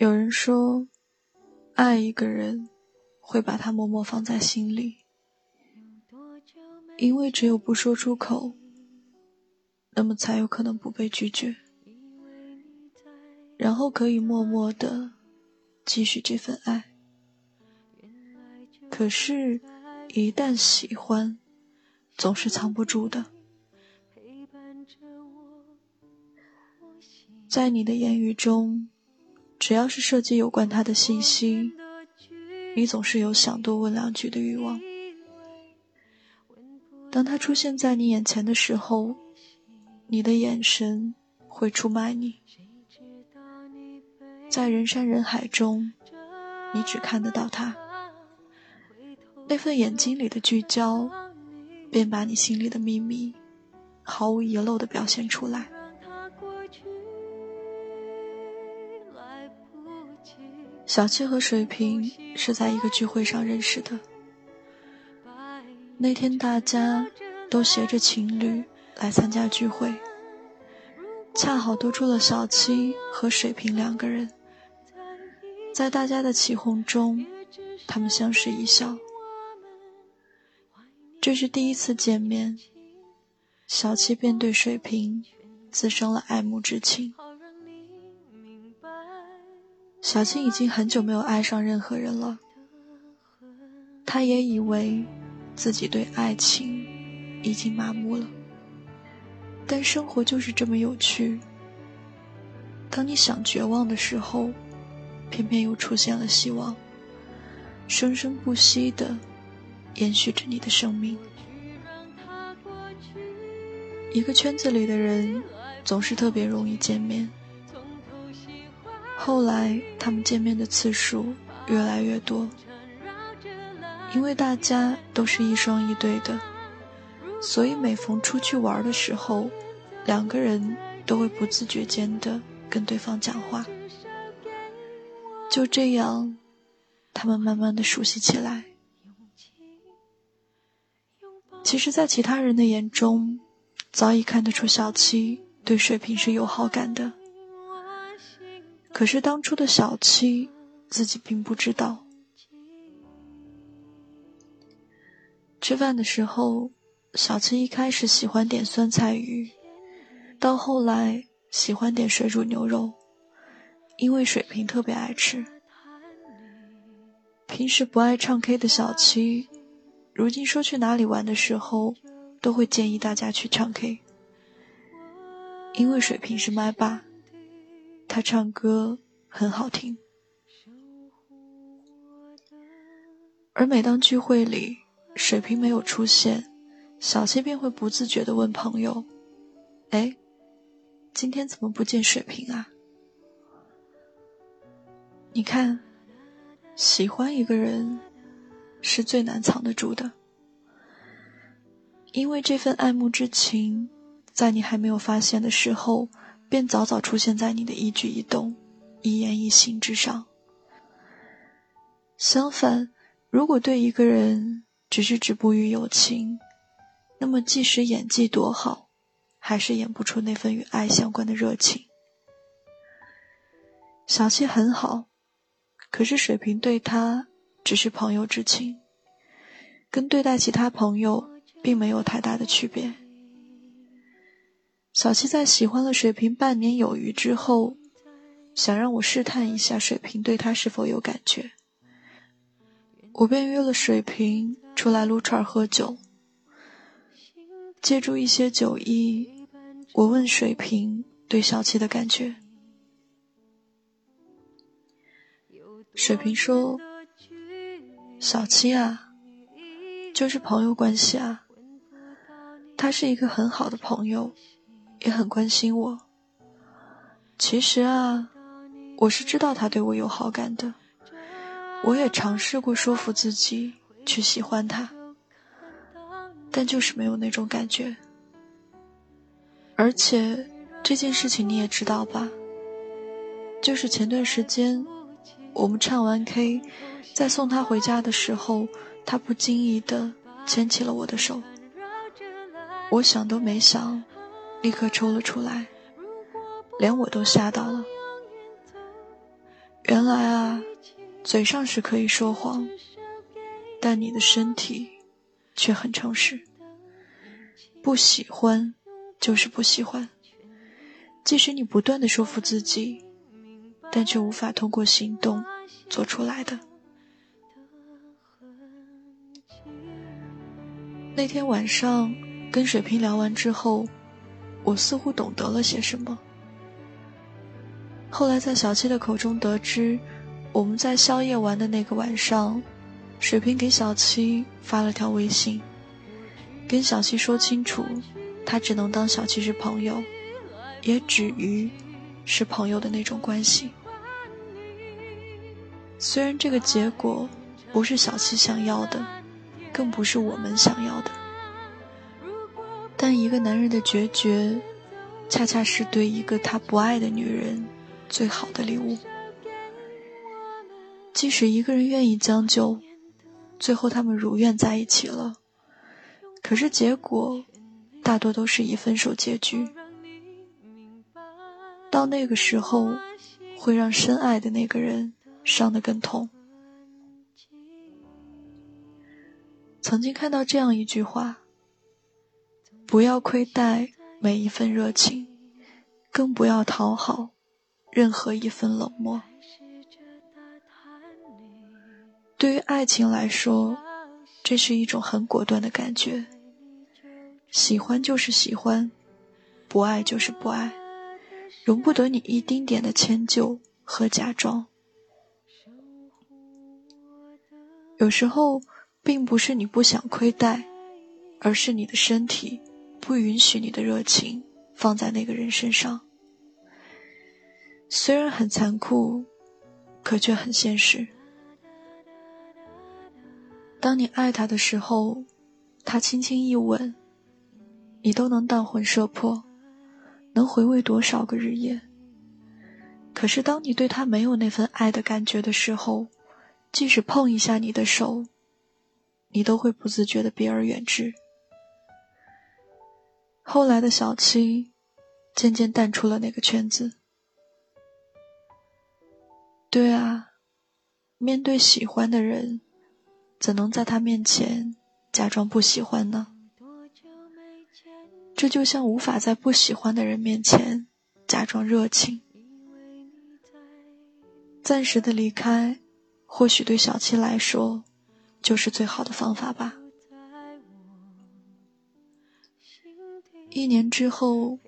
有人说，爱一个人，会把他默默放在心里，因为只有不说出口，那么才有可能不被拒绝，然后可以默默的继续这份爱。可是，一旦喜欢，总是藏不住的。在你的言语中，只要是涉及有关他的信息，你总是有想多问两句的欲望。当他出现在你眼前的时候，你的眼神会出卖你。在人山人海中，你只看得到他。那份眼睛里的聚焦，便把你心里的秘密毫无遗漏地表现出来。小七和水瓶是在一个聚会上认识的。那天大家都携着情侣来参加聚会，恰好多出了小七和水瓶两个人。在大家的起哄中，他们相视一笑。这是第一次见面，小七便对水瓶滋生了爱慕之情。小青已经很久没有爱上任何人了，她也以为自己对爱情已经麻木了。但生活就是这么有趣，当你想绝望的时候，偏偏又出现了希望，生生不息的。延续着你的生命。一个圈子里的人总是特别容易见面，后来他们见面的次数越来越多，因为大家都是一双一对的，所以每逢出去玩的时候，两个人都会不自觉间的跟对方讲话。就这样，他们慢慢的熟悉起来。其实，在其他人的眼中，早已看得出小七对水瓶是有好感的。可是当初的小七自己并不知道。吃饭的时候，小七一开始喜欢点酸菜鱼，到后来喜欢点水煮牛肉，因为水瓶特别爱吃。平时不爱唱 K 的小七。如今说去哪里玩的时候，都会建议大家去唱 K，因为水瓶是麦霸，他唱歌很好听。而每当聚会里水瓶没有出现，小七便会不自觉地问朋友：“哎，今天怎么不见水瓶啊？”你看，喜欢一个人。是最难藏得住的，因为这份爱慕之情，在你还没有发现的时候，便早早出现在你的一举一动、一言一行之上。相反，如果对一个人只是止步于友情，那么即使演技多好，还是演不出那份与爱相关的热情。小七很好，可是水瓶对他。只是朋友之情，跟对待其他朋友并没有太大的区别。小七在喜欢了水瓶半年有余之后，想让我试探一下水瓶对他是否有感觉，我便约了水瓶出来撸串喝酒。借助一些酒意，我问水瓶对小七的感觉，水瓶说。小七啊，就是朋友关系啊。他是一个很好的朋友，也很关心我。其实啊，我是知道他对我有好感的，我也尝试过说服自己去喜欢他，但就是没有那种感觉。而且这件事情你也知道吧？就是前段时间。我们唱完 K，在送他回家的时候，他不经意的牵起了我的手。我想都没想，立刻抽了出来，连我都吓到了。原来啊，嘴上是可以说谎，但你的身体却很诚实。不喜欢就是不喜欢，即使你不断的说服自己，但却无法通过行动做出来的。那天晚上跟水瓶聊完之后，我似乎懂得了些什么。后来在小七的口中得知，我们在宵夜玩的那个晚上，水瓶给小七发了条微信，跟小七说清楚，他只能当小七是朋友，也止于是朋友的那种关系。虽然这个结果不是小七想要的，更不是我们想要的，但一个男人的决绝，恰恰是对一个他不爱的女人。最好的礼物。即使一个人愿意将就，最后他们如愿在一起了，可是结果大多都是以分手结局。到那个时候，会让深爱的那个人伤得更痛。曾经看到这样一句话：不要亏待每一份热情，更不要讨好。任何一份冷漠，对于爱情来说，这是一种很果断的感觉。喜欢就是喜欢，不爱就是不爱，容不得你一丁点的迁就和假装。有时候，并不是你不想亏待，而是你的身体不允许你的热情放在那个人身上。虽然很残酷，可却很现实。当你爱他的时候，他轻轻一吻，你都能荡魂摄魄，能回味多少个日夜。可是当你对他没有那份爱的感觉的时候，即使碰一下你的手，你都会不自觉的避而远之。后来的小七，渐渐淡出了那个圈子。对啊，面对喜欢的人，怎能在他面前假装不喜欢呢？这就像无法在不喜欢的人面前假装热情。暂时的离开，或许对小七来说，就是最好的方法吧。一年之后，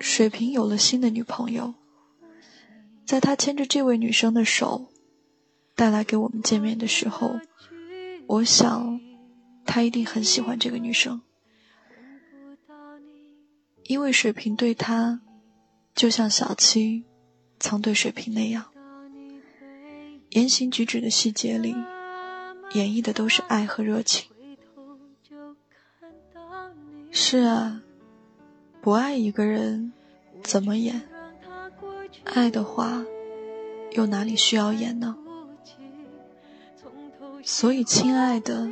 水瓶有了新的女朋友。在他牵着这位女生的手，带来给我们见面的时候，我想，他一定很喜欢这个女生，因为水瓶对他，就像小七曾对水瓶那样，言行举止的细节里，演绎的都是爱和热情。是啊，不爱一个人，怎么演？爱的话，又哪里需要演呢？所以，亲爱的，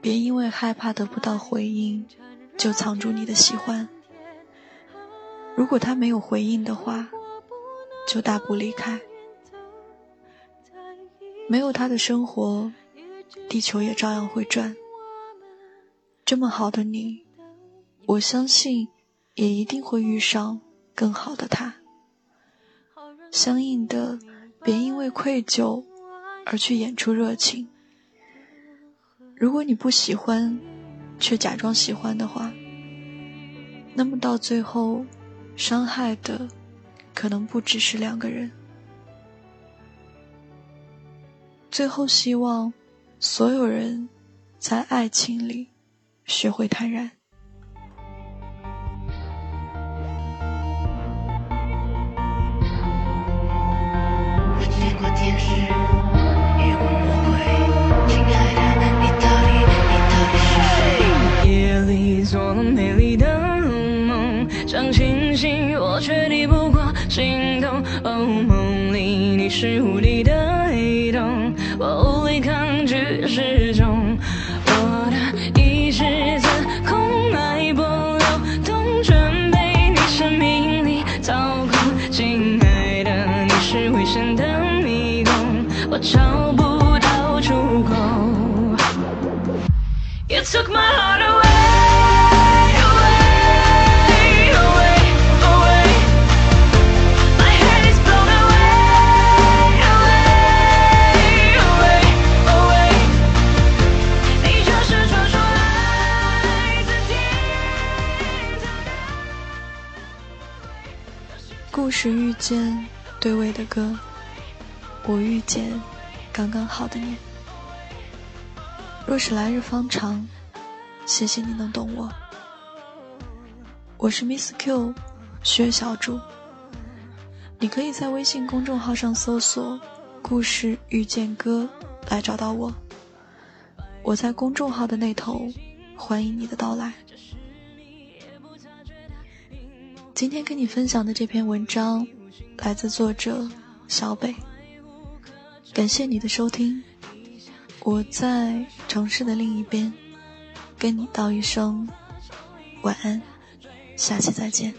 别因为害怕得不到回应，就藏住你的喜欢。如果他没有回应的话，就大步离开。没有他的生活，地球也照样会转。这么好的你，我相信也一定会遇上更好的他。相应的，别因为愧疚而去演出热情。如果你不喜欢，却假装喜欢的话，那么到最后，伤害的可能不只是两个人。最后，希望所有人在爱情里学会坦然。想清醒，我却抵不过心动。哦，梦里你是无底的黑洞，我无力抗拒失重。我的意识自控，脉搏流动，全被你生命力操控。亲爱的，你是危险的迷宫，我找不到出口。You took my heart away. 是遇见对味的歌，我遇见刚刚好的你。若是来日方长，谢谢你能懂我。我是 Miss Q，薛小主。你可以在微信公众号上搜索“故事遇见歌”来找到我。我在公众号的那头，欢迎你的到来。今天跟你分享的这篇文章，来自作者小北。感谢你的收听，我在城市的另一边，跟你道一声晚安，下期再见。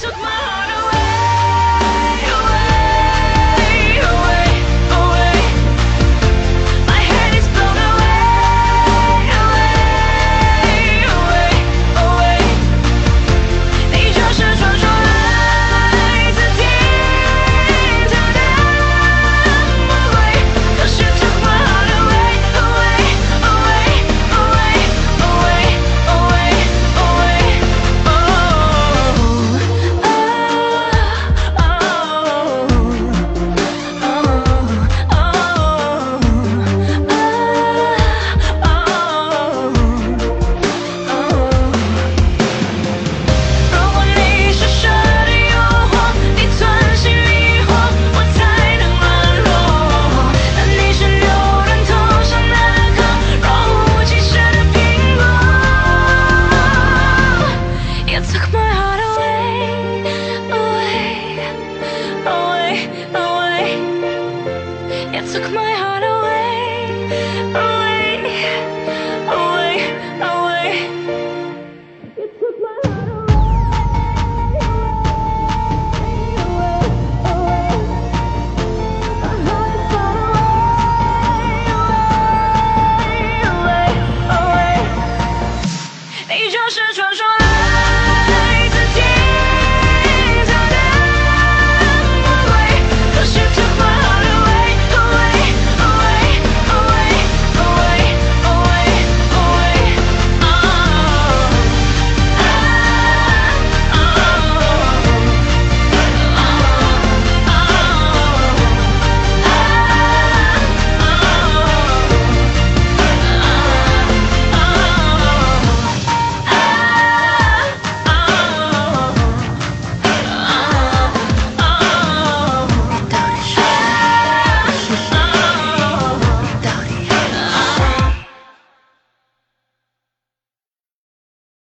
took my